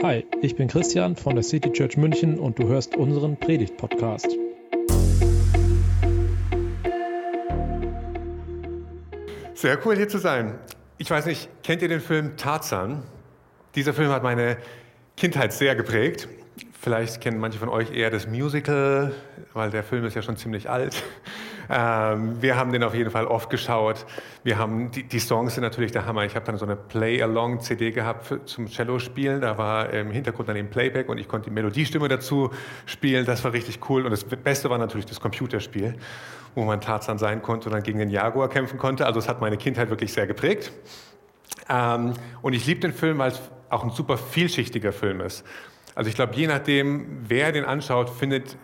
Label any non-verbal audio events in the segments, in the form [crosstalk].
Hi, ich bin Christian von der City Church München und du hörst unseren Predigt-Podcast. Sehr cool hier zu sein. Ich weiß nicht, kennt ihr den Film Tarzan? Dieser Film hat meine Kindheit sehr geprägt. Vielleicht kennen manche von euch eher das Musical, weil der Film ist ja schon ziemlich alt. Ähm, wir haben den auf jeden Fall oft geschaut. Wir haben die, die Songs sind natürlich der Hammer. Ich habe dann so eine Play-Along-CD gehabt für, zum Cello-Spielen. Da war im Hintergrund dann eben Playback und ich konnte die Melodiestimme dazu spielen. Das war richtig cool. Und das Beste war natürlich das Computerspiel, wo man Tarzan sein konnte und dann gegen den Jaguar kämpfen konnte. Also es hat meine Kindheit wirklich sehr geprägt. Ähm, und ich liebe den Film, weil es auch ein super vielschichtiger Film ist. Also ich glaube, je nachdem, wer den anschaut, findet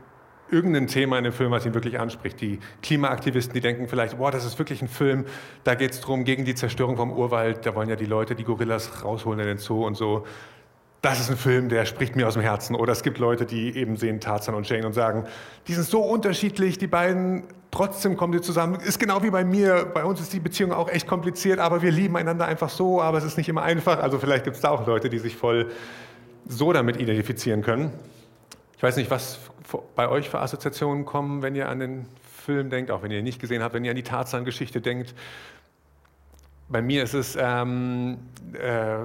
irgendein Thema in dem Film, was ihn wirklich anspricht. Die Klimaaktivisten, die denken vielleicht, boah, das ist wirklich ein Film, da geht es darum, gegen die Zerstörung vom Urwald, da wollen ja die Leute die Gorillas rausholen in den Zoo und so. Das ist ein Film, der spricht mir aus dem Herzen. Oder es gibt Leute, die eben sehen Tarzan und Jane und sagen, die sind so unterschiedlich, die beiden, trotzdem kommen die zusammen. Ist genau wie bei mir, bei uns ist die Beziehung auch echt kompliziert, aber wir lieben einander einfach so, aber es ist nicht immer einfach. Also vielleicht gibt es da auch Leute, die sich voll so damit identifizieren können. Ich weiß nicht, was bei euch für Assoziationen kommen, wenn ihr an den Film denkt, auch wenn ihr ihn nicht gesehen habt, wenn ihr an die Tarzan-Geschichte denkt. Bei mir ist es ähm, äh,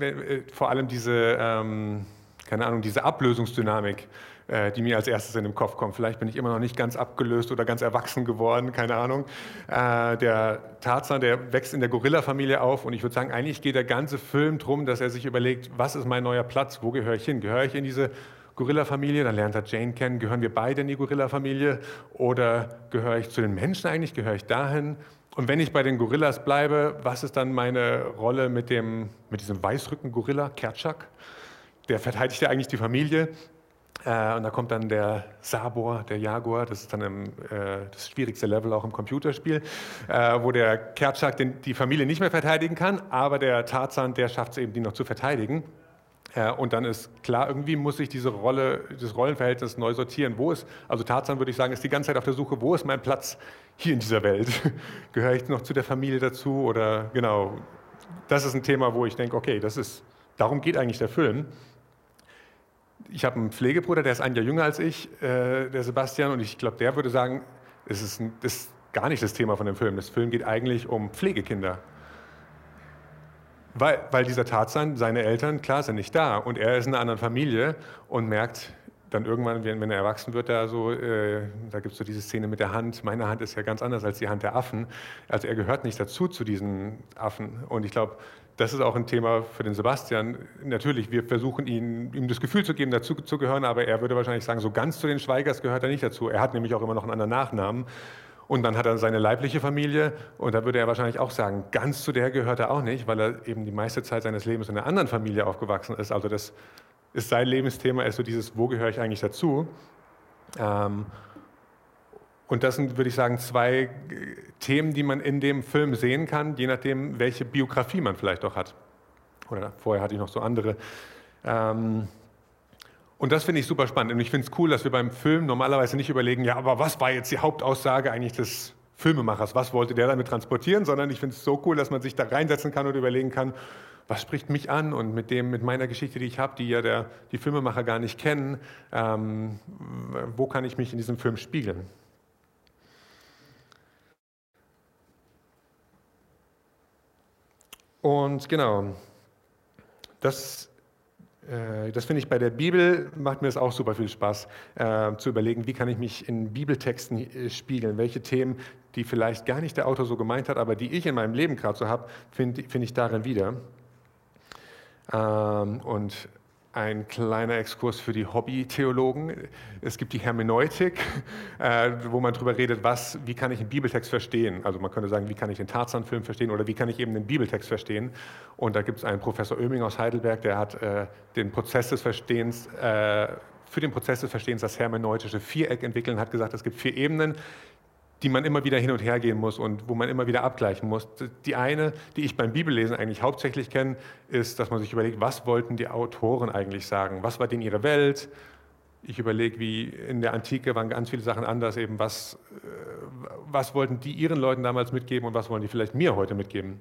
äh, vor allem diese, ähm, keine Ahnung, diese Ablösungsdynamik, äh, die mir als erstes in den Kopf kommt. Vielleicht bin ich immer noch nicht ganz abgelöst oder ganz erwachsen geworden, keine Ahnung. Äh, der Tarzan, der wächst in der Gorilla-Familie auf und ich würde sagen, eigentlich geht der ganze Film darum, dass er sich überlegt, was ist mein neuer Platz, wo gehöre ich hin? Gehöre ich in diese Gorilla-Familie, dann lernt er Jane kennen, gehören wir beide in die Gorilla-Familie oder gehöre ich zu den Menschen eigentlich, gehöre ich dahin? Und wenn ich bei den Gorillas bleibe, was ist dann meine Rolle mit, dem, mit diesem Weißrücken-Gorilla, Kerchak? Der verteidigt ja eigentlich die Familie. Äh, und da kommt dann der Sabor, der Jaguar, das ist dann im, äh, das schwierigste Level auch im Computerspiel, äh, wo der Kerchak den, die Familie nicht mehr verteidigen kann, aber der Tarzan, der schafft es eben, die noch zu verteidigen. Äh, und dann ist klar, irgendwie muss ich diese Rolle, das Rollenverhältnis neu sortieren. Wo ist, also Tarzan würde ich sagen, ist die ganze Zeit auf der Suche, wo ist mein Platz hier in dieser Welt? [laughs] Gehöre ich noch zu der Familie dazu oder genau? Das ist ein Thema, wo ich denke, okay, das ist, darum geht eigentlich der Film. Ich habe einen Pflegebruder, der ist ein Jahr jünger als ich, äh, der Sebastian, und ich glaube, der würde sagen, es ist, ein, das ist gar nicht das Thema von dem Film. Das Film geht eigentlich um Pflegekinder. Weil, weil dieser Tarzan, seine Eltern, klar, sind nicht da und er ist in einer anderen Familie und merkt dann irgendwann, wenn, wenn er erwachsen wird, da so, äh, da gibt es so diese Szene mit der Hand. Meine Hand ist ja ganz anders als die Hand der Affen. Also er gehört nicht dazu zu diesen Affen. Und ich glaube, das ist auch ein Thema für den Sebastian. Natürlich, wir versuchen ihn, ihm das Gefühl zu geben, dazu zu gehören, aber er würde wahrscheinlich sagen, so ganz zu den Schweigers gehört er nicht dazu. Er hat nämlich auch immer noch einen anderen Nachnamen. Und dann hat er seine leibliche Familie und da würde er wahrscheinlich auch sagen, ganz zu der gehört er auch nicht, weil er eben die meiste Zeit seines Lebens in einer anderen Familie aufgewachsen ist. Also das ist sein Lebensthema, ist so dieses, wo gehöre ich eigentlich dazu? Ähm, und das sind, würde ich sagen, zwei Themen, die man in dem Film sehen kann, je nachdem, welche Biografie man vielleicht auch hat. Oder vorher hatte ich noch so andere. Und das finde ich super spannend. Und ich finde es cool, dass wir beim Film normalerweise nicht überlegen, ja, aber was war jetzt die Hauptaussage eigentlich des Filmemachers? Was wollte der damit transportieren? Sondern ich finde es so cool, dass man sich da reinsetzen kann und überlegen kann, was spricht mich an und mit dem, mit meiner Geschichte, die ich habe, die ja der, die Filmemacher gar nicht kennen, ähm, wo kann ich mich in diesem Film spiegeln? Und genau, das äh, das finde ich bei der Bibel, macht mir das auch super viel Spaß, äh, zu überlegen, wie kann ich mich in Bibeltexten äh, spiegeln, welche Themen, die vielleicht gar nicht der Autor so gemeint hat, aber die ich in meinem Leben gerade so habe, finde find ich darin wieder. Ähm, und ein kleiner Exkurs für die Hobby-Theologen. Es gibt die Hermeneutik, äh, wo man darüber redet, was, wie kann ich einen Bibeltext verstehen. Also man könnte sagen, wie kann ich den Tarzan-Film verstehen oder wie kann ich eben den Bibeltext verstehen. Und da gibt es einen Professor Oeming aus Heidelberg, der hat äh, den Prozess des Verstehens, äh, für den Prozess des Verstehens das hermeneutische Viereck entwickelt und hat gesagt, es gibt vier Ebenen, die man immer wieder hin und her gehen muss und wo man immer wieder abgleichen muss. Die eine, die ich beim Bibellesen eigentlich hauptsächlich kenne, ist, dass man sich überlegt, was wollten die Autoren eigentlich sagen? Was war denn ihre Welt? Ich überlege, wie in der Antike waren ganz viele Sachen anders, eben was, äh, was wollten die ihren Leuten damals mitgeben und was wollen die vielleicht mir heute mitgeben?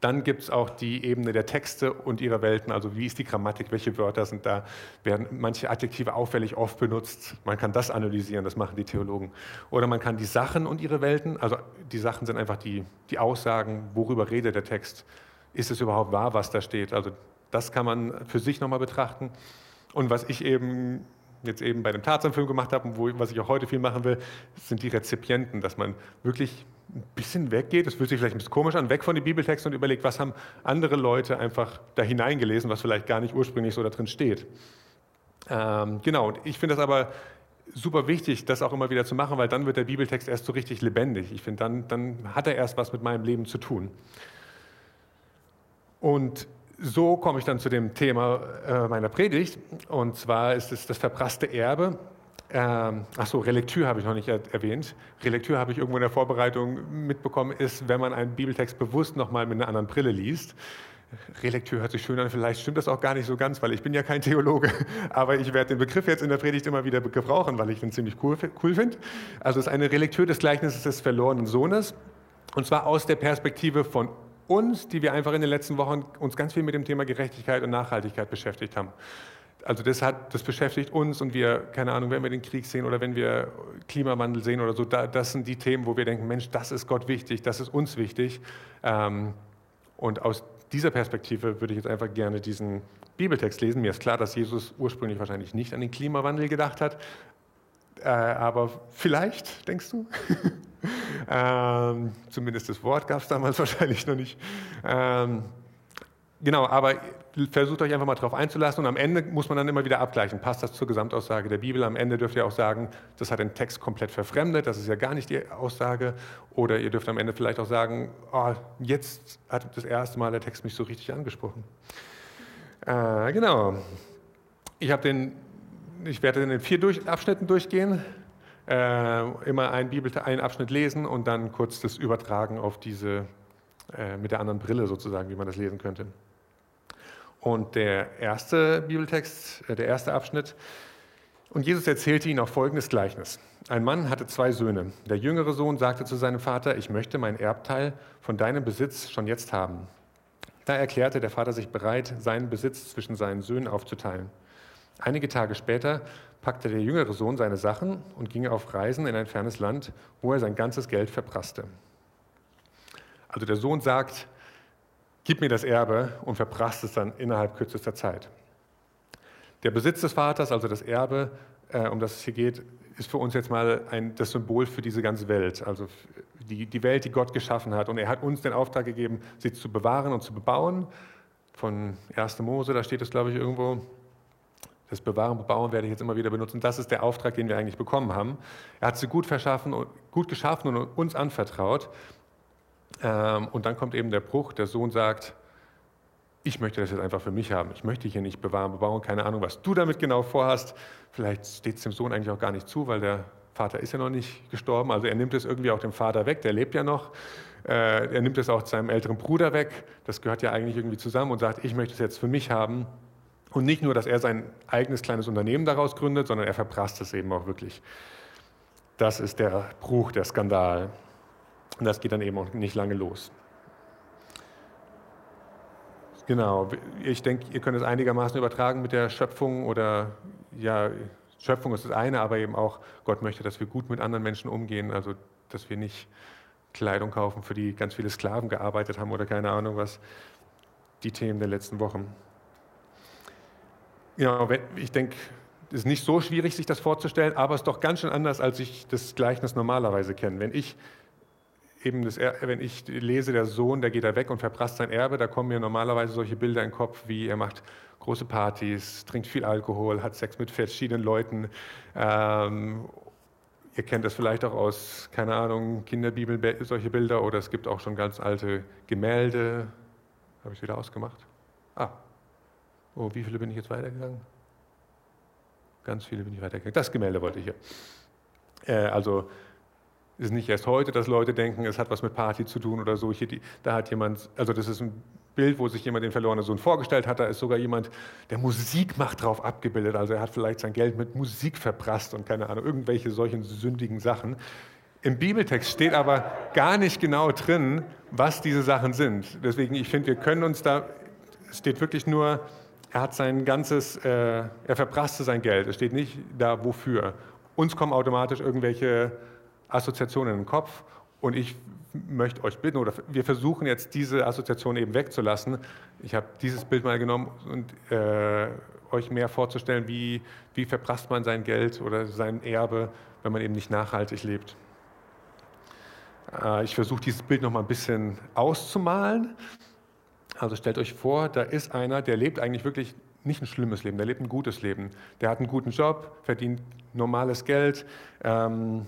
Dann gibt es auch die Ebene der Texte und ihrer Welten, also wie ist die Grammatik, welche Wörter sind da, werden manche Adjektive auffällig oft benutzt. Man kann das analysieren, das machen die Theologen. Oder man kann die Sachen und ihre Welten, also die Sachen sind einfach die, die Aussagen, worüber redet der Text, ist es überhaupt wahr, was da steht. Also das kann man für sich nochmal betrachten. Und was ich eben jetzt eben bei dem Tarzan-Film gemacht habe und wo, was ich auch heute viel machen will, sind die Rezipienten, dass man wirklich ein bisschen weggeht, das fühlt sich vielleicht ein bisschen komisch an, weg von den Bibeltexten und überlegt, was haben andere Leute einfach da hineingelesen, was vielleicht gar nicht ursprünglich so da drin steht. Ähm, genau, und ich finde das aber super wichtig, das auch immer wieder zu machen, weil dann wird der Bibeltext erst so richtig lebendig. Ich finde, dann, dann hat er erst was mit meinem Leben zu tun. Und so komme ich dann zu dem Thema äh, meiner Predigt. Und zwar ist es das verprasste Erbe. Ähm, Achso, Relektür habe ich noch nicht er erwähnt. Relektür habe ich irgendwo in der Vorbereitung mitbekommen, ist, wenn man einen Bibeltext bewusst nochmal mit einer anderen Brille liest. Relektür hört sich schön an, vielleicht stimmt das auch gar nicht so ganz, weil ich bin ja kein Theologe, [laughs] aber ich werde den Begriff jetzt in der Predigt immer wieder gebrauchen, weil ich den ziemlich cool, cool finde. Also es ist eine Relektür des Gleichnisses des verlorenen Sohnes und zwar aus der Perspektive von uns, die wir einfach in den letzten Wochen uns ganz viel mit dem Thema Gerechtigkeit und Nachhaltigkeit beschäftigt haben. Also das, hat, das beschäftigt uns und wir, keine Ahnung, wenn wir den Krieg sehen oder wenn wir Klimawandel sehen oder so, da, das sind die Themen, wo wir denken, Mensch, das ist Gott wichtig, das ist uns wichtig. Ähm, und aus dieser Perspektive würde ich jetzt einfach gerne diesen Bibeltext lesen. Mir ist klar, dass Jesus ursprünglich wahrscheinlich nicht an den Klimawandel gedacht hat, äh, aber vielleicht, denkst du? [laughs] ähm, zumindest das Wort gab es damals [laughs] wahrscheinlich noch nicht. Ähm, genau, aber versucht euch einfach mal darauf einzulassen und am Ende muss man dann immer wieder abgleichen. Passt das zur Gesamtaussage der Bibel? Am Ende dürft ihr auch sagen, das hat den Text komplett verfremdet, das ist ja gar nicht die Aussage. Oder ihr dürft am Ende vielleicht auch sagen, oh, jetzt hat das erste Mal der Text mich so richtig angesprochen. Äh, genau. Ich den ich werde in den vier durch, Abschnitten durchgehen, äh, immer einen, Bibel, einen Abschnitt lesen und dann kurz das übertragen auf diese, äh, mit der anderen Brille sozusagen, wie man das lesen könnte. Und der erste Bibeltext, äh, der erste Abschnitt, und Jesus erzählte ihnen auch folgendes Gleichnis. Ein Mann hatte zwei Söhne. Der jüngere Sohn sagte zu seinem Vater, ich möchte mein Erbteil von deinem Besitz schon jetzt haben. Da erklärte der Vater sich bereit, seinen Besitz zwischen seinen Söhnen aufzuteilen. Einige Tage später packte der jüngere Sohn seine Sachen und ging auf Reisen in ein fernes Land, wo er sein ganzes Geld verprasste. Also der Sohn sagt, gib mir das Erbe und verprasst es dann innerhalb kürzester Zeit. Der Besitz des Vaters, also das Erbe, äh, um das es hier geht, ist für uns jetzt mal ein, das Symbol für diese ganze Welt, also die, die Welt, die Gott geschaffen hat. Und er hat uns den Auftrag gegeben, sie zu bewahren und zu bebauen. Von 1. Mose, da steht es, glaube ich, irgendwo. Das Bewahren, Bebauen werde ich jetzt immer wieder benutzen. Das ist der Auftrag, den wir eigentlich bekommen haben. Er hat sie gut, verschaffen, gut geschaffen und uns anvertraut. Ähm, und dann kommt eben der Bruch, der Sohn sagt, ich möchte das jetzt einfach für mich haben. Ich möchte hier nicht bewahren, bebauen, keine Ahnung, was du damit genau vorhast. Vielleicht steht es dem Sohn eigentlich auch gar nicht zu, weil der Vater ist ja noch nicht gestorben. Also er nimmt es irgendwie auch dem Vater weg, der lebt ja noch. Äh, er nimmt es auch seinem älteren Bruder weg. Das gehört ja eigentlich irgendwie zusammen und sagt, ich möchte es jetzt für mich haben. Und nicht nur, dass er sein eigenes kleines Unternehmen daraus gründet, sondern er verprasst es eben auch wirklich. Das ist der Bruch, der Skandal. Und das geht dann eben auch nicht lange los. Genau, ich denke, ihr könnt es einigermaßen übertragen mit der Schöpfung oder ja, Schöpfung ist das eine, aber eben auch, Gott möchte, dass wir gut mit anderen Menschen umgehen, also dass wir nicht Kleidung kaufen, für die ganz viele Sklaven gearbeitet haben oder keine Ahnung was, die Themen der letzten Wochen. Ja, ich denke, es ist nicht so schwierig, sich das vorzustellen, aber es ist doch ganz schön anders, als ich das Gleichnis normalerweise kenne. Wenn ich eben das, wenn ich lese, der Sohn, der geht da weg und verprasst sein Erbe, da kommen mir normalerweise solche Bilder in den Kopf, wie er macht große Partys, trinkt viel Alkohol, hat Sex mit verschiedenen Leuten. Ähm, ihr kennt das vielleicht auch aus, keine Ahnung, Kinderbibeln, solche Bilder, oder es gibt auch schon ganz alte Gemälde. Habe ich wieder ausgemacht? Ah, Oh, wie viele bin ich jetzt weitergegangen? Ganz viele bin ich weitergegangen. Das Gemälde wollte ich hier. Äh, also ist nicht erst heute, dass Leute denken, es hat was mit Party zu tun oder so. Hier, die, da hat jemand, also das ist ein Bild, wo sich jemand den verlorenen Sohn vorgestellt hat. Da ist sogar jemand, der Musik macht, drauf abgebildet. Also er hat vielleicht sein Geld mit Musik verprasst und keine Ahnung, irgendwelche solchen sündigen Sachen. Im Bibeltext steht aber gar nicht genau drin, was diese Sachen sind. Deswegen, ich finde, wir können uns da, es steht wirklich nur, er hat sein ganzes, äh, er verprasste sein Geld. Es steht nicht da, wofür. Uns kommen automatisch irgendwelche Assoziationen den Kopf und ich möchte euch bitten, oder wir versuchen jetzt diese Assoziation eben wegzulassen. Ich habe dieses Bild mal genommen und äh, euch mehr vorzustellen, wie, wie verprasst man sein Geld oder sein Erbe, wenn man eben nicht nachhaltig lebt. Äh, ich versuche dieses Bild noch mal ein bisschen auszumalen. Also stellt euch vor, da ist einer, der lebt eigentlich wirklich nicht ein schlimmes Leben, der lebt ein gutes Leben. Der hat einen guten Job, verdient normales Geld, ähm,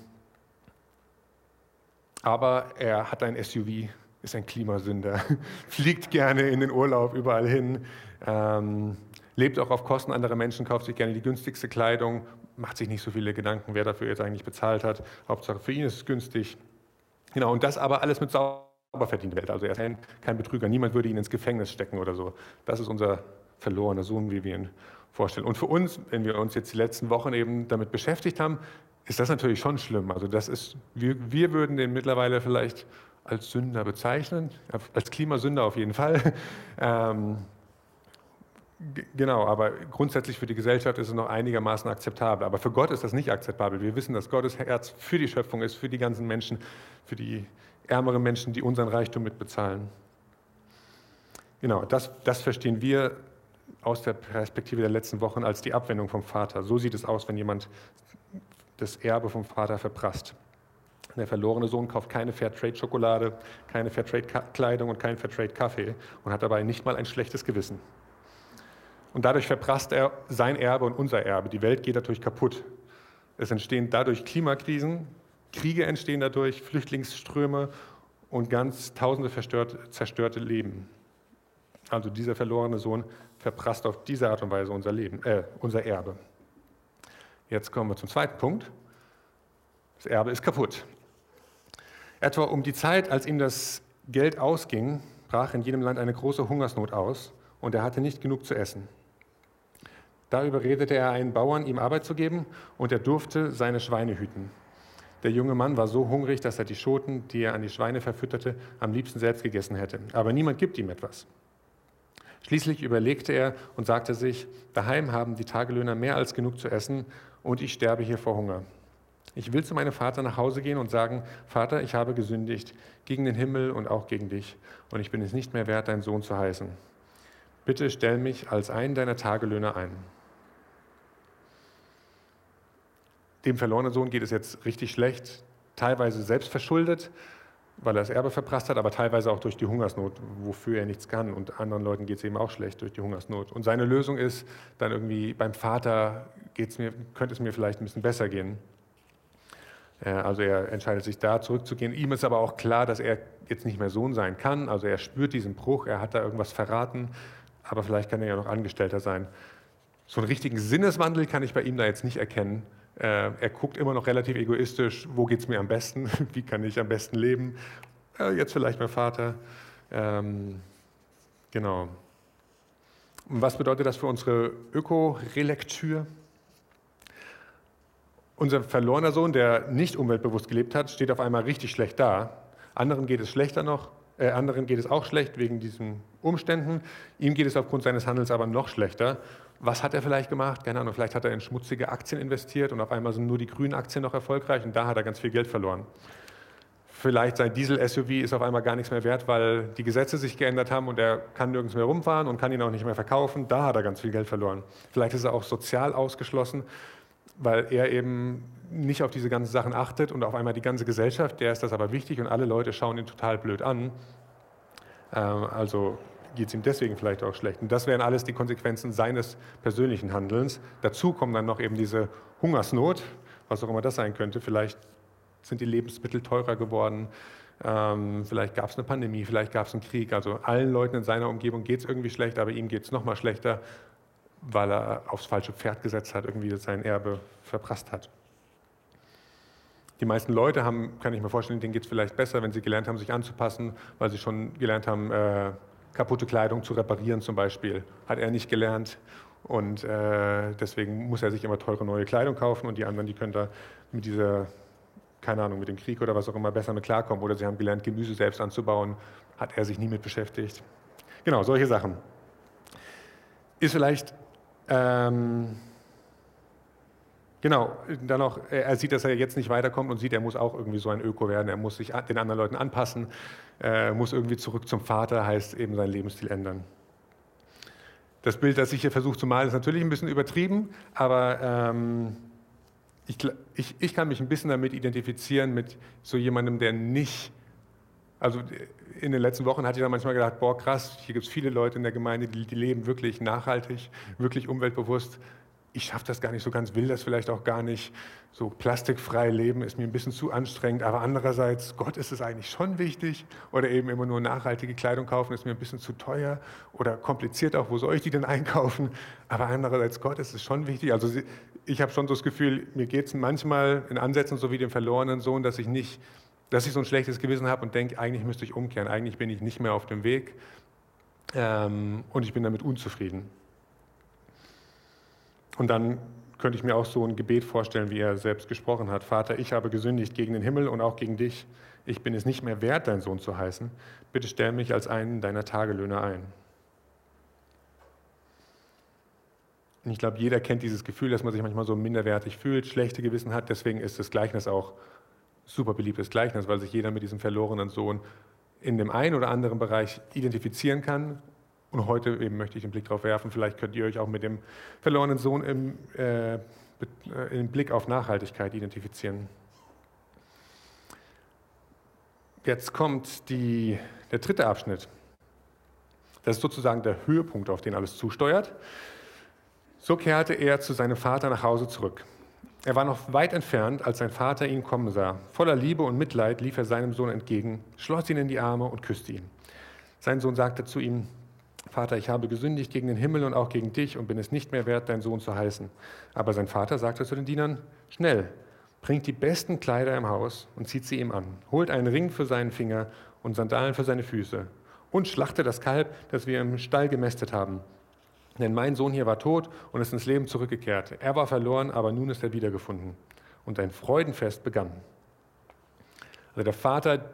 aber er hat ein SUV, ist ein Klimasünder, [laughs] fliegt gerne in den Urlaub überall hin, ähm, lebt auch auf Kosten anderer Menschen, kauft sich gerne die günstigste Kleidung, macht sich nicht so viele Gedanken, wer dafür jetzt eigentlich bezahlt hat. Hauptsache für ihn ist es günstig. Genau, und das aber alles mit sauber verdienter Geld. Also er ist kein Betrüger, niemand würde ihn ins Gefängnis stecken oder so. Das ist unser verlorener Sohn, wie wir ihn vorstellen. Und für uns, wenn wir uns jetzt die letzten Wochen eben damit beschäftigt haben, ist das natürlich schon schlimm. Also das ist, wir, wir würden den mittlerweile vielleicht als Sünder bezeichnen, als Klimasünder auf jeden Fall. [laughs] Ähm, Genau, aber grundsätzlich für die Gesellschaft ist es noch einigermaßen akzeptabel. Aber für Gott ist das nicht akzeptabel. Wir wissen, dass Gottes Herz für die Schöpfung ist, für die ganzen Menschen, für die ärmeren Menschen, die unseren Reichtum mitbezahlen. Genau, das, das verstehen wir aus der Perspektive der letzten Wochen als die Abwendung vom Vater. So sieht es aus, wenn jemand das Erbe vom Vater verprasst. Der verlorene Sohn kauft keine Fairtrade-Schokolade, keine Fairtrade-Kleidung und keinen Fairtrade-Kaffee und hat dabei nicht mal ein schlechtes Gewissen. Und dadurch verprasst er sein Erbe und unser Erbe. Die Welt geht dadurch kaputt. Es entstehen dadurch Klimakrisen, Kriege entstehen dadurch, Flüchtlingsströme und ganz tausende zerstörte Leben. Also dieser verlorene Sohn verprasst auf diese Art und Weise unser Leben, äh, unser Erbe. Jetzt kommen wir zum zweiten Punkt. Das Erbe ist kaputt. Etwa um die Zeit, als ihm das Geld ausging, brach in jedem Land eine große Hungersnot aus und er hatte nicht genug zu essen. Da überredete er einen Bauern, ihm Arbeit zu geben, und er durfte seine Schweine hüten. Der junge Mann war so hungrig, dass er die Schoten, die er an die Schweine verfütterte, am liebsten selbst gegessen hätte. Aber niemand gibt ihm etwas. Schließlich überlegte er und sagte sich, daheim haben die Tagelöhner mehr als genug zu essen und ich sterbe hier vor Hunger. Ich will zu meinem Vater nach Hause gehen und sagen, Vater, ich habe gesündigt gegen den Himmel und auch gegen dich und ich bin es nicht mehr wert, dein Sohn zu heißen. Bitte stell mich als einen deiner Tagelöhner ein. Dem verlorenen Sohn geht es jetzt richtig schlecht, teilweise selbst verschuldet, weil er das Erbe verprasst hat, aber teilweise auch durch die Hungersnot, wofür er nichts kann. Und anderen Leuten geht es eben auch schlecht durch die Hungersnot. Und seine Lösung ist dann irgendwie, beim Vater geht's mir, könnte es mir vielleicht ein bisschen besser gehen. Also er entscheidet sich da zurückzugehen. Ihm ist aber auch klar, dass er jetzt nicht mehr Sohn sein kann. Also er spürt diesen Bruch, er hat da irgendwas verraten, aber vielleicht kann er ja noch Angestellter sein. So einen richtigen Sinneswandel kann ich bei ihm da jetzt nicht erkennen. Äh, er guckt immer noch relativ egoistisch, wo geht es mir am besten, [laughs] wie kann ich am besten leben. Äh, jetzt vielleicht mein Vater. Ähm, genau. Und was bedeutet das für unsere Öko-Relektür? Unser verlorener Sohn, der nicht umweltbewusst gelebt hat, steht auf einmal richtig schlecht da. Anderen geht es schlechter noch, äh, anderen geht es auch schlecht wegen diesen Umständen. Ihm geht es aufgrund seines Handels aber noch schlechter. Was hat er vielleicht gemacht? Keine Ahnung, vielleicht hat er in schmutzige Aktien investiert und auf einmal sind nur die grünen Aktien noch erfolgreich und da hat er ganz viel Geld verloren. Vielleicht sein Diesel-SUV ist auf einmal gar nichts mehr wert, weil die Gesetze sich geändert haben und er kann nirgends mehr rumfahren und kann ihn auch nicht mehr verkaufen. Da hat er ganz viel Geld verloren. Vielleicht ist er auch sozial ausgeschlossen, weil er eben nicht auf diese ganzen Sachen achtet und auf einmal die ganze Gesellschaft, der ist das aber wichtig und alle Leute schauen ihn total blöd an. Ähm, also geht es ihm deswegen vielleicht auch schlecht. Und das wären alles die Konsequenzen seines persönlichen Handelns. Dazu kommt dann noch eben diese Hungersnot, was auch immer das sein könnte. Vielleicht sind die Lebensmittel teurer geworden, ähm, vielleicht gab es eine Pandemie, vielleicht gab es einen Krieg. Also allen Leuten in seiner Umgebung geht es irgendwie schlecht, aber ihm geht es noch mal schlechter, weil er aufs falsche Pferd gesetzt hat, irgendwie sein Erbe verprasst hat. Die meisten Leute haben, kann ich mir vorstellen, denen geht es vielleicht besser, wenn sie gelernt haben, sich anzupassen, weil sie schon gelernt haben, äh, kaputte Kleidung zu reparieren zum Beispiel. Hat er nicht gelernt und äh, deswegen muss er sich immer teure neue Kleidung kaufen und die anderen, die können da mit dieser keine Ahnung, mit dem Krieg oder was auch immer besser mit klarkommen. Oder sie haben gelernt, Gemüse selbst anzubauen, hat er sich nie mit beschäftigt. Genau, solche Sachen. Ist vielleicht, ähm, genau, dann auch, er sieht, dass er jetzt nicht weiterkommt und sieht, er muss auch irgendwie so ein Öko werden, er muss sich den anderen Leuten anpassen, äh, muss irgendwie zurück zum Vater, heißt eben seinen Lebensstil ändern. Das Bild, das ich hier versuche zu malen, ist natürlich ein bisschen übertrieben, aber ähm, ich, ich, ich kann mich ein bisschen damit identifizieren, mit so jemandem, der nicht, also in den letzten Wochen hatte ich dann manchmal gedacht, boah krass, hier gibt es viele Leute in der Gemeinde, die, die leben wirklich nachhaltig, wirklich umweltbewusst, ich schaffe das gar nicht so ganz, will das vielleicht auch gar nicht. So plastikfrei leben ist mir ein bisschen zu anstrengend, aber andererseits, Gott ist es eigentlich schon wichtig. Oder eben immer nur nachhaltige Kleidung kaufen ist mir ein bisschen zu teuer oder kompliziert auch, wo soll ich die denn einkaufen? Aber andererseits, Gott ist es schon wichtig. Also ich habe schon so das Gefühl, mir geht es manchmal in Ansätzen so wie dem verlorenen Sohn, dass ich nicht, dass ich so ein schlechtes Gewissen habe und denke, eigentlich müsste ich umkehren, eigentlich bin ich nicht mehr auf dem Weg ähm, und ich bin damit unzufrieden. Und dann könnte ich mir auch so ein Gebet vorstellen, wie er selbst gesprochen hat. Vater, ich habe gesündigt gegen den Himmel und auch gegen dich. Ich bin es nicht mehr wert, dein Sohn zu heißen. Bitte stell mich als einen deiner Tagelöhner ein. Und ich glaube, jeder kennt dieses Gefühl, dass man sich manchmal so minderwertig fühlt, schlechte Gewissen hat. Deswegen ist das Gleichnis auch super beliebtes Gleichnis, weil sich jeder mit diesem verlorenen Sohn in dem einen oder anderen Bereich identifizieren kann und heute eben möchte ich den Blick darauf werfen, vielleicht könnt ihr euch auch mit dem verlorenen Sohn im, äh, äh, im Blick auf Nachhaltigkeit identifizieren. Jetzt kommt die, der dritte Abschnitt. Das ist sozusagen der Höhepunkt, auf den alles zusteuert. So kehrte er zu seinem Vater nach Hause zurück. Er war noch weit entfernt, als sein Vater ihn kommen sah. Voller Liebe und Mitleid lief er seinem Sohn entgegen, schloss ihn in die Arme und küsste ihn. Sein Sohn sagte zu ihm, Vater, ich habe gesündigt gegen den Himmel und auch gegen dich und bin es nicht mehr wert, dein Sohn zu heißen. Aber sein Vater sagte zu den Dienern, schnell, bringt die besten Kleider im Haus und zieht sie ihm an, holt einen Ring für seinen Finger und Sandalen für seine Füße und schlachtet das Kalb, das wir im Stall gemästet haben. Denn mein Sohn hier war tot und ist ins Leben zurückgekehrt. Er war verloren, aber nun ist er wiedergefunden. Und ein Freudenfest begann. Also der Vater,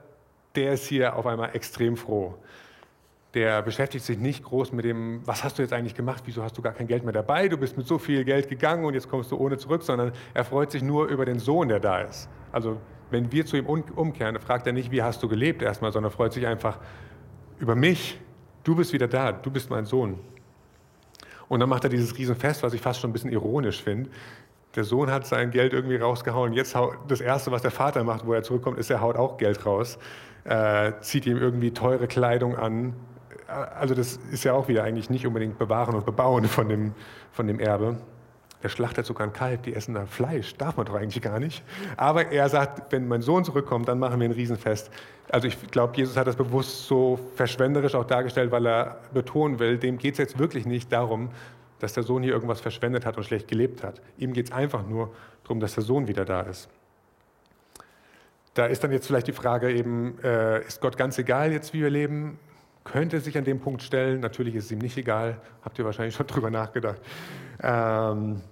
der ist hier auf einmal extrem froh der beschäftigt sich nicht groß mit dem, was hast du jetzt eigentlich gemacht, wieso hast du gar kein Geld mehr dabei, du bist mit so viel Geld gegangen und jetzt kommst du ohne zurück, sondern er freut sich nur über den Sohn, der da ist. Also wenn wir zu ihm umkehren, fragt er nicht, wie hast du gelebt erstmal, sondern freut sich einfach über mich, du bist wieder da, du bist mein Sohn. Und dann macht er dieses Riesenfest, was ich fast schon ein bisschen ironisch finde. Der Sohn hat sein Geld irgendwie rausgehauen. Jetzt haut, das Erste, was der Vater macht, wo er zurückkommt, ist, er haut auch Geld raus, äh, zieht ihm irgendwie teure Kleidung an, also das ist ja auch wieder eigentlich nicht unbedingt bewahren und bebauen von dem, von dem Erbe. Der schlachtet sogar ein Kalb, die essen da Fleisch, darf man doch eigentlich gar nicht. Aber er sagt, wenn mein Sohn zurückkommt, dann machen wir ein Riesenfest. Also ich glaube, Jesus hat das bewusst so verschwenderisch auch dargestellt, weil er betonen will, dem geht es jetzt wirklich nicht darum, dass der Sohn hier irgendwas verschwendet hat und schlecht gelebt hat. Ihm geht es einfach nur darum, dass der Sohn wieder da ist. Da ist dann jetzt vielleicht die Frage eben, äh, ist Gott ganz egal jetzt, wie wir leben? könnte sich an dem Punkt stellen. Natürlich ist es ihm nicht egal, habt ihr wahrscheinlich schon drüber nachgedacht. Ähm,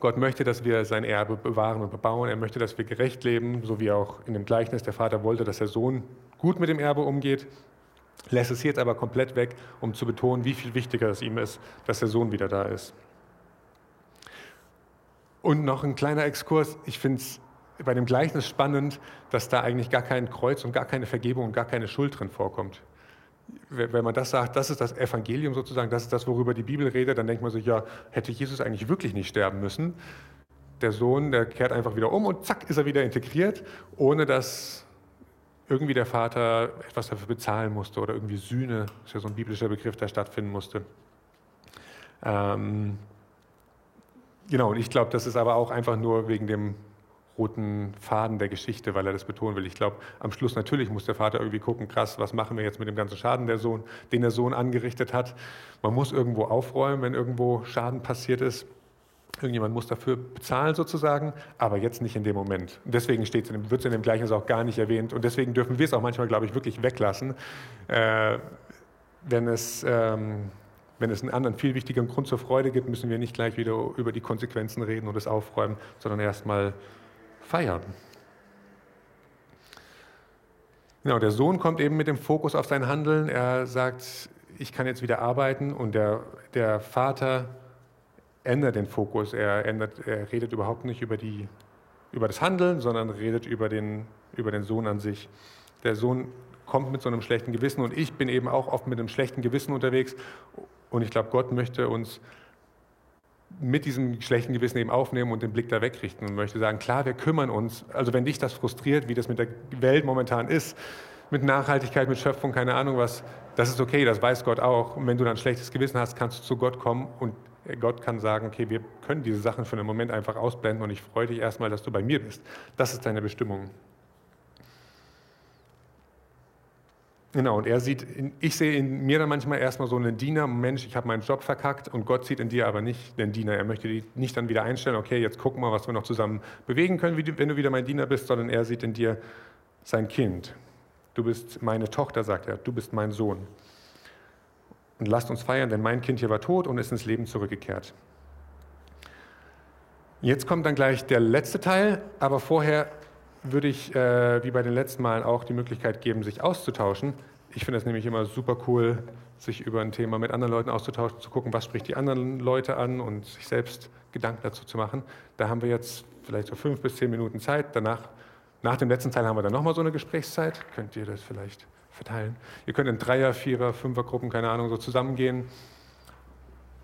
Gott möchte, dass wir sein Erbe bewahren und bebauen. Er möchte, dass wir gerecht leben, so wie auch in dem Gleichnis der Vater wollte, dass der Sohn gut mit dem Erbe umgeht. Lässt es jetzt aber komplett weg, um zu betonen, wie viel wichtiger es ihm ist, dass der Sohn wieder da ist. Und noch ein kleiner Exkurs. Ich finde es bei dem Gleichnis spannend, dass da eigentlich gar kein Kreuz und gar keine Vergebung und gar keine Schuld drin vorkommt wenn man das sagt, das ist das Evangelium sozusagen, das ist das, worüber die Bibel redet, dann denkt man sich, ja, hätte Jesus eigentlich wirklich nicht sterben müssen. Der Sohn, der kehrt einfach wieder um und zack, ist er wieder integriert, ohne dass irgendwie der Vater etwas dafür bezahlen musste oder irgendwie Sühne, das ist ja so ein biblischer Begriff, der stattfinden musste. Ähm, genau, und ich glaube, das ist aber auch einfach nur wegen dem roten Faden der Geschichte, weil er das betonen will. Ich glaube, am Schluss natürlich muss der Vater irgendwie gucken, krass, was machen wir jetzt mit dem ganzen Schaden, der Sohn, den der Sohn angerichtet hat. Man muss irgendwo aufräumen, wenn irgendwo Schaden passiert ist. Irgendjemand muss dafür bezahlen sozusagen, aber jetzt nicht in dem Moment. Und deswegen wird es in dem Gleichnis auch gar nicht erwähnt. Und deswegen dürfen wir es auch manchmal, glaube ich, wirklich weglassen, äh, wenn es... Ähm, wenn es einen anderen, viel wichtigeren Grund zur Freude gibt, müssen wir nicht gleich wieder über die Konsequenzen reden und es aufräumen, sondern erstmal feiern. Genau, der Sohn kommt eben mit dem Fokus auf sein Handeln. Er sagt, ich kann jetzt wieder arbeiten und der, der Vater ändert den Fokus. Er, ändert, er redet überhaupt nicht über, die, über das Handeln, sondern redet über den, über den Sohn an sich. Der Sohn kommt mit so einem schlechten Gewissen und ich bin eben auch oft mit einem schlechten Gewissen unterwegs. Und ich glaube, Gott möchte uns mit diesem schlechten Gewissen eben aufnehmen und den Blick da wegrichten und möchte sagen, klar, wir kümmern uns. Also wenn dich das frustriert, wie das mit der Welt momentan ist, mit Nachhaltigkeit, mit Schöpfung, keine Ahnung was, das ist okay, das weiß Gott auch. Und wenn du dann ein schlechtes Gewissen hast, kannst du zu Gott kommen und Gott kann sagen, okay, wir können diese Sachen für einen Moment einfach ausblenden und ich freue dich erstmal, dass du bei mir bist. Das ist deine Bestimmung. Genau, und er sieht, ich sehe in mir dann manchmal erstmal so einen Diener, Mensch, ich habe meinen Job verkackt und Gott sieht in dir aber nicht den Diener. Er möchte dich nicht dann wieder einstellen, okay, jetzt gucken wir, was wir noch zusammen bewegen können, wenn du wieder mein Diener bist, sondern er sieht in dir sein Kind. Du bist meine Tochter, sagt er, du bist mein Sohn. Und lasst uns feiern, denn mein Kind hier war tot und ist ins Leben zurückgekehrt. Jetzt kommt dann gleich der letzte Teil, aber vorher würde ich, äh, wie bei den letzten Malen, auch die Möglichkeit geben, sich auszutauschen. Ich finde es nämlich immer super cool, sich über ein Thema mit anderen Leuten auszutauschen, zu gucken, was spricht die anderen Leute an und sich selbst Gedanken dazu zu machen. Da haben wir jetzt vielleicht so fünf bis zehn Minuten Zeit. Danach, nach dem letzten Teil haben wir dann nochmal so eine Gesprächszeit. Könnt ihr das vielleicht verteilen? Ihr könnt in Dreier-, Vierer-, Fünfer-Gruppen, keine Ahnung, so zusammengehen.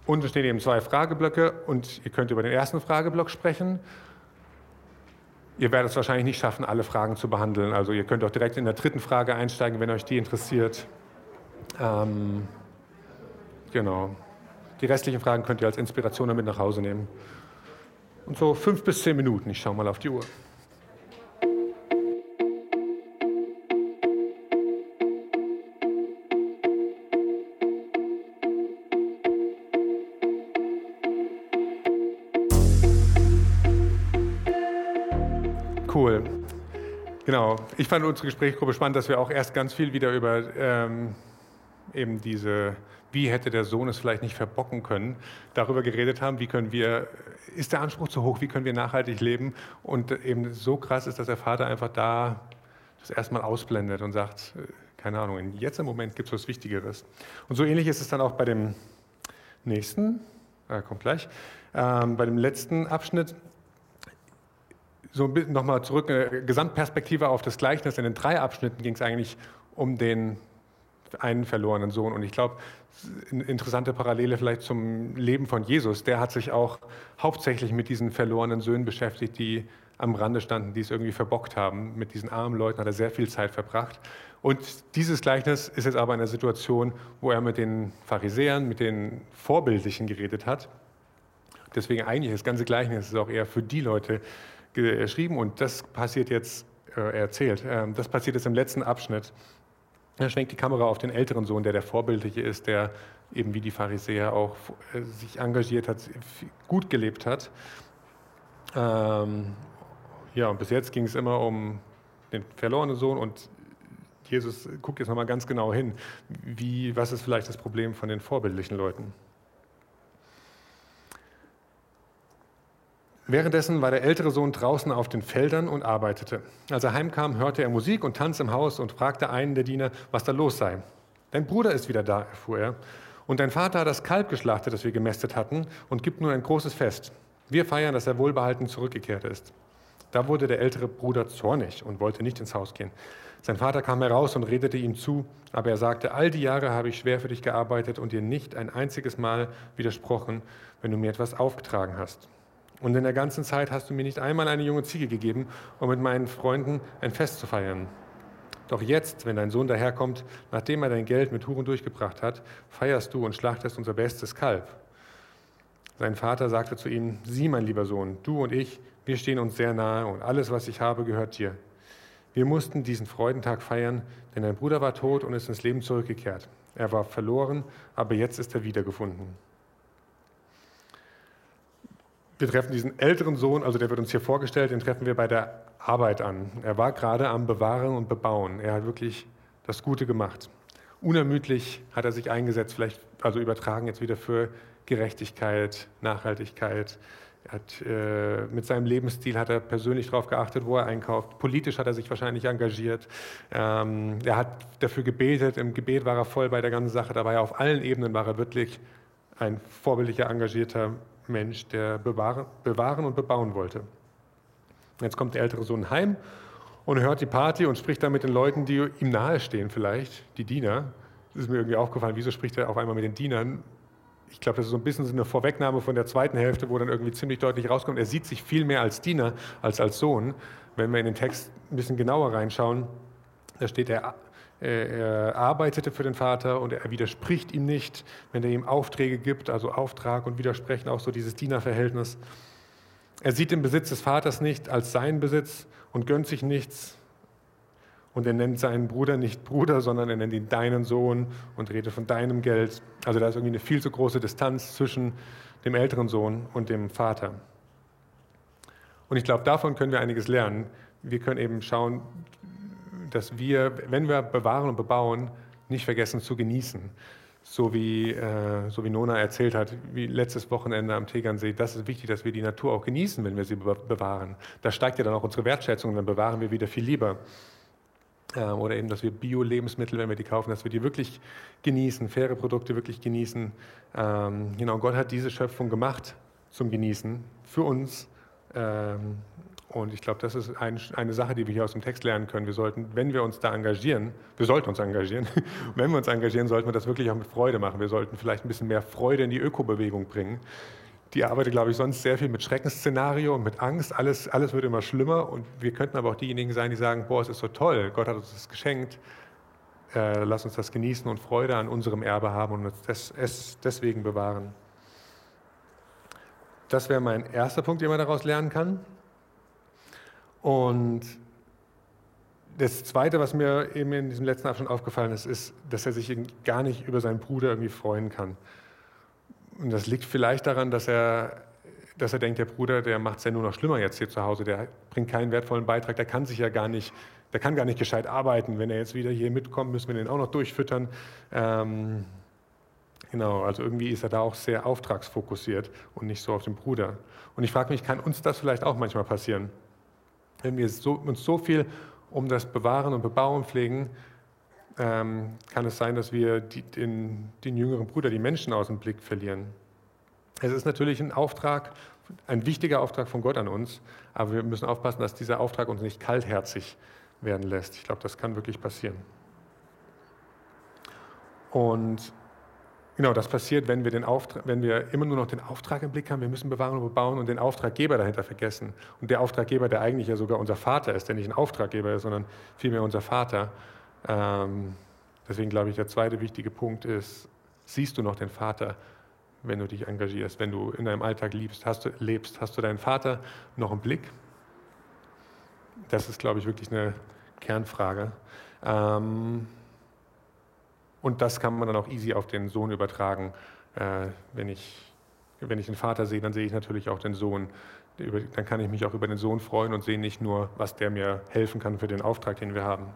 Unten stehen eben zwei Frageblöcke und ihr könnt über den ersten Frageblock sprechen Ihr werdet es wahrscheinlich nicht schaffen, alle Fragen zu behandeln. Also ihr könnt auch direkt in der dritten Frage einsteigen, wenn euch die interessiert. Ähm, genau. Die restlichen Fragen könnt ihr als Inspiration damit nach Hause nehmen. Und so fünf bis zehn Minuten. Ich schaue mal auf die Uhr. Cool. Genau. Ich fand unsere Gesprächsgruppe spannend, dass wir auch erst ganz viel wieder über ähm, eben diese, wie hätte der Sohn es vielleicht nicht verbocken können, darüber geredet haben, wie können wir, ist der Anspruch zu hoch, wie können wir nachhaltig leben und eben so krass ist, dass der Vater einfach da das erstmal ausblendet und sagt, äh, keine Ahnung, jetzt im Moment gibt es was Wichtigeres. Und so ähnlich ist es dann auch bei dem nächsten, äh, kommt gleich, ähm, bei dem letzten Abschnitt, so nochmal zurück, eine Gesamtperspektive auf das Gleichnis. In den drei Abschnitten ging es eigentlich um den einen verlorenen Sohn. Und ich glaube, interessante Parallele vielleicht zum Leben von Jesus. Der hat sich auch hauptsächlich mit diesen verlorenen Söhnen beschäftigt, die am Rande standen, die es irgendwie verbockt haben. Mit diesen armen Leuten hat er sehr viel Zeit verbracht. Und dieses Gleichnis ist jetzt aber in einer Situation, wo er mit den Pharisäern, mit den Vorbildlichen geredet hat. Deswegen eigentlich das ganze Gleichnis ist auch eher für die Leute geschrieben und das passiert jetzt, äh, erzählt, äh, das passiert jetzt im letzten Abschnitt. Er schwenkt die Kamera auf den älteren Sohn, der der Vorbildliche ist, der eben wie die Pharisäer auch äh, sich engagiert hat, gut gelebt hat. Ähm, ja, und bis jetzt ging es immer um den verlorenen Sohn und Jesus guckt jetzt nochmal ganz genau hin, wie, was ist vielleicht das Problem von den vorbildlichen Leuten. Währenddessen war der ältere Sohn draußen auf den Feldern und arbeitete. Als er heimkam, hörte er Musik und Tanz im Haus und fragte einen der Diener, was da los sei. Dein Bruder ist wieder da, erfuhr er. Und dein Vater hat das Kalb geschlachtet, das wir gemästet hatten, und gibt nun ein großes Fest. Wir feiern, dass er wohlbehalten zurückgekehrt ist. Da wurde der ältere Bruder zornig und wollte nicht ins Haus gehen. Sein Vater kam heraus und redete ihm zu, aber er sagte, all die Jahre habe ich schwer für dich gearbeitet und dir nicht ein einziges Mal widersprochen, wenn du mir etwas aufgetragen hast. Und in der ganzen Zeit hast du mir nicht einmal eine junge Ziege gegeben, um mit meinen Freunden ein Fest zu feiern. Doch jetzt, wenn dein Sohn daherkommt, nachdem er dein Geld mit Huren durchgebracht hat, feierst du und schlachtest unser bestes Kalb. Sein Vater sagte zu ihm, sieh, mein lieber Sohn, du und ich, wir stehen uns sehr nahe und alles, was ich habe, gehört dir. Wir mussten diesen Freudentag feiern, denn dein Bruder war tot und ist ins Leben zurückgekehrt. Er war verloren, aber jetzt ist er wiedergefunden. Wir treffen diesen älteren Sohn, also der wird uns hier vorgestellt, den treffen wir bei der Arbeit an. Er war gerade am Bewahren und Bebauen. Er hat wirklich das Gute gemacht. Unermüdlich hat er sich eingesetzt, vielleicht also übertragen jetzt wieder für Gerechtigkeit, Nachhaltigkeit, Hat, äh, mit seinem Lebensstil hat er persönlich darauf geachtet, wo er einkauft. Politisch hat er sich wahrscheinlich engagiert. Ähm, er hat dafür gebetet. Im Gebet war er voll bei der ganzen Sache dabei. Auf allen Ebenen war er wirklich ein vorbildlicher, engagierter Mensch, der bewahren, und bebauen wollte. Jetzt kommt der ältere Sohn heim und hört die Party und spricht dann mit den Leuten, die ihm nahestehen vielleicht, die Diener. Das ist mir irgendwie aufgefallen, wieso spricht er auf einmal mit den Dienern? Ich glaube, das ist so ein bisschen so eine Vorwegnahme von der zweiten Hälfte, wo dann irgendwie ziemlich deutlich rauskommt, er sieht sich viel mehr als Diener als als Sohn. Wenn wir in den Text ein bisschen genauer reinschauen, da steht er, er arbeitete für den Vater und er widerspricht ihm nicht, wenn er ihm Aufträge gibt, also Auftrag und Widersprechen, auch so dieses Dienerverhältnis. Er sieht den Besitz des Vaters nicht als seinen Besitz und gönnt sich nichts. Und er nennt seinen Bruder nicht Bruder, sondern er nennt ihn deinen Sohn und redet von deinem Geld. Also da ist irgendwie eine viel zu große Distanz zwischen dem älteren Sohn und dem Vater. Und ich glaube, davon können wir einiges lernen. Wir können eben schauen, dass wir, wenn wir bewahren und bebauen, nicht vergessen zu genießen so wie, äh, so wie Nona erzählt hat, wie letztes Wochenende am Tegernsee, das ist wichtig, dass wir die Natur auch genießen, wenn wir sie bewahren. Da steigt ja dann auch unsere Wertschätzung, dann bewahren wir wieder viel lieber. Äh, oder eben, dass wir Bio-Lebensmittel, wenn wir die kaufen, dass wir die wirklich genießen, faire Produkte wirklich genießen. Ähm, genau, Gott hat diese Schöpfung gemacht zum Genießen für uns. Ähm, und ich glaube, das ist ein, eine Sache, die wir hier aus dem Text lernen können. Wir sollten, wenn wir uns da engagieren, wir sollten uns engagieren, [laughs] wenn wir uns engagieren, sollten wir das wirklich auch mit Freude machen. Wir sollten vielleicht ein bisschen mehr Freude in die Ökobewegung bringen. Die arbeitet, glaube ich, sonst sehr viel mit Schreckensszenario und mit Angst. Alles, alles wird immer schlimmer. Und wir könnten aber auch diejenigen sein, die sagen, boah, es ist so toll, Gott hat uns das geschenkt. Äh, lass uns das genießen und Freude an unserem Erbe haben und uns das, es deswegen bewahren. Das wäre mein erster Punkt, den man daraus lernen kann. Und das Zweite, was mir eben in diesem letzten Abschnitt aufgefallen ist, ist, dass er sich gar nicht über seinen Bruder irgendwie freuen kann. Und das liegt vielleicht daran, dass er, dass er denkt, der Bruder, der macht es ja nur noch schlimmer jetzt hier zu Hause, der bringt keinen wertvollen Beitrag, der kann sich ja gar nicht, der kann gar nicht gescheit arbeiten. Wenn er jetzt wieder hier mitkommt, müssen wir den auch noch durchfüttern. Ähm, genau, also irgendwie ist er da auch sehr auftragsfokussiert und nicht so auf den Bruder. Und ich frage mich, kann uns das vielleicht auch manchmal passieren? Wenn wir so, uns so viel um das Bewahren und Bebauen pflegen, ähm, kann es sein, dass wir die, den, den jüngeren Bruder, die Menschen aus dem Blick verlieren. Es ist natürlich ein Auftrag, ein wichtiger Auftrag von Gott an uns, aber wir müssen aufpassen, dass dieser Auftrag uns nicht kaltherzig werden lässt. Ich glaube, das kann wirklich passieren. Und Genau, das passiert, wenn wir, den Auftrag, wenn wir immer nur noch den Auftrag im Blick haben, wir müssen bewahren und bebauen und den Auftraggeber dahinter vergessen. Und der Auftraggeber, der eigentlich ja sogar unser Vater ist, der nicht ein Auftraggeber ist, sondern vielmehr unser Vater. Ähm, deswegen glaube ich, der zweite wichtige Punkt ist, siehst du noch den Vater, wenn du dich engagierst, wenn du in deinem Alltag liebst, hast du, lebst, hast du deinen Vater noch im Blick? Das ist, glaube ich, wirklich eine Kernfrage. Ähm, und das kann man dann auch easy auf den Sohn übertragen. Äh, wenn, ich, wenn ich den Vater sehe, dann sehe ich natürlich auch den Sohn. Dann kann ich mich auch über den Sohn freuen und sehe nicht nur, was der mir helfen kann für den Auftrag, den wir haben.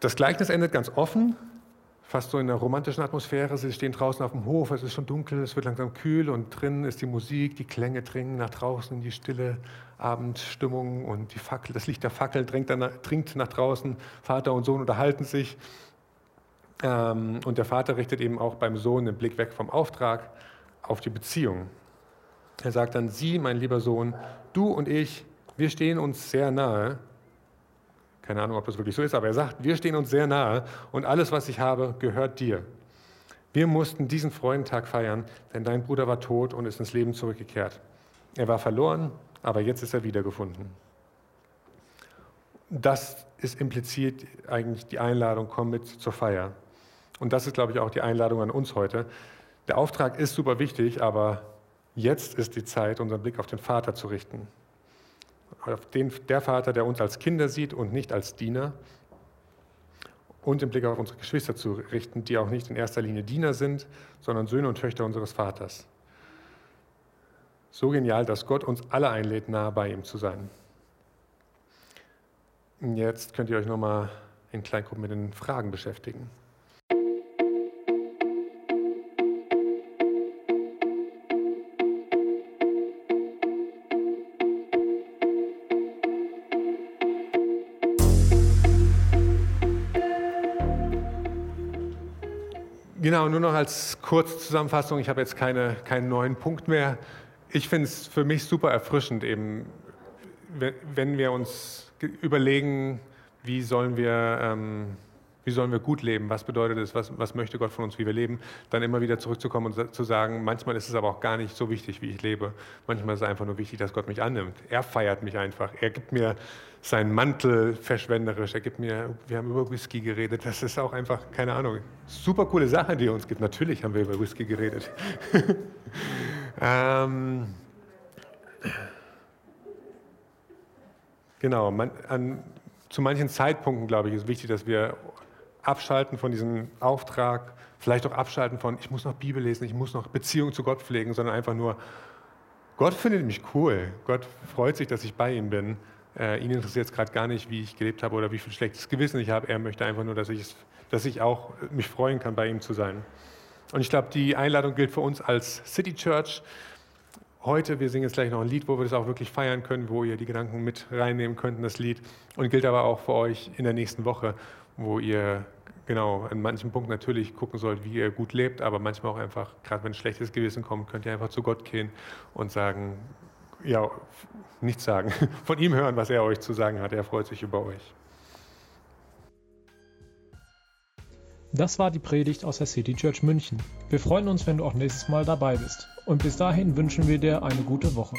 Das Gleichnis endet ganz offen fast so in einer romantischen Atmosphäre. Sie stehen draußen auf dem Hof, es ist schon dunkel, es wird langsam kühl und drinnen ist die Musik, die Klänge dringen nach draußen in die stille Abendstimmung und die Fackel, das Licht der Fackel dringt, dann, dringt nach draußen. Vater und Sohn unterhalten sich ähm, und der Vater richtet eben auch beim Sohn den Blick weg vom Auftrag auf die Beziehung. Er sagt dann, Sie, mein lieber Sohn, du und ich, wir stehen uns sehr nahe keine Ahnung, ob das wirklich so ist, aber er sagt, wir stehen uns sehr nahe und alles, was ich habe, gehört dir. Wir mussten diesen Freudentag feiern, denn dein Bruder war tot und ist ins Leben zurückgekehrt. Er war verloren, aber jetzt ist er wiedergefunden. Das ist impliziert eigentlich die Einladung, komm mit zur Feier. Und das ist, glaube ich, auch die Einladung an uns heute. Der Auftrag ist super wichtig, aber jetzt ist die Zeit, unseren Blick auf den Vater zu richten auf den, der Vater, der uns als Kinder sieht und nicht als Diener. Und im Blick auf unsere Geschwister zu richten, die auch nicht in erster Linie Diener sind, sondern Söhne und Töchter unseres Vaters. So genial, dass Gott uns alle einlädt, nahe bei ihm zu sein. Jetzt könnt ihr euch nochmal in Kleingruppen mit den Fragen beschäftigen. Genau, nur noch als Kurzzusammenfassung. Ich habe jetzt keine, keinen neuen Punkt mehr. Ich finde es für mich super erfrischend, eben, wenn wir uns überlegen, wie sollen wir, ähm, wie sollen wir gut leben, was bedeutet es, was, was möchte Gott von uns, wie wir leben, dann immer wieder zurückzukommen und zu sagen, manchmal ist es aber auch gar nicht so wichtig, wie ich lebe. Manchmal ist es einfach nur wichtig, dass Gott mich annimmt. Er feiert mich einfach. Er gibt mir seinen Mantel verschwenderisch. Er gibt mir, wir haben über Whisky geredet. Das ist auch einfach, keine Ahnung, super coole Sache, die er uns gibt. Natürlich haben wir über Whisky geredet. [laughs] ähm, genau, man, an, zu manchen Zeitpunkten, glaube ich, ist wichtig, dass wir abschalten von diesem Auftrag, vielleicht auch abschalten von, ich muss noch Bibel lesen, ich muss noch Beziehung zu Gott pflegen, sondern einfach nur, Gott findet mich cool. Gott freut sich, dass ich bei ihm bin. Äh, ihn interessiert es gerade gar nicht, wie ich gelebt habe oder wie viel schlechtes Gewissen ich habe. Er möchte einfach nur, dass ich, dass ich auch mich freuen kann, bei ihm zu sein. Und ich glaube, die Einladung gilt für uns als City Church. Heute, wir singen jetzt gleich noch ein Lied, wo wir das auch wirklich feiern können, wo ihr die Gedanken mit reinnehmen könnt das Lied. Und gilt aber auch für euch in der nächsten Woche, wo ihr genau an manchen Punkten natürlich gucken sollt, wie ihr gut lebt, aber manchmal auch einfach, gerade wenn ein schlechtes Gewissen kommt, könnt ihr einfach zu Gott gehen und sagen, ja, nichts sagen, [laughs] von ihm hören, was er euch zu sagen hat. Er freut sich über euch. Das war die Predigt aus der City Church München. Wir freuen uns, wenn du auch nächstes Mal dabei bist. Und bis dahin wünschen wir dir eine gute Woche.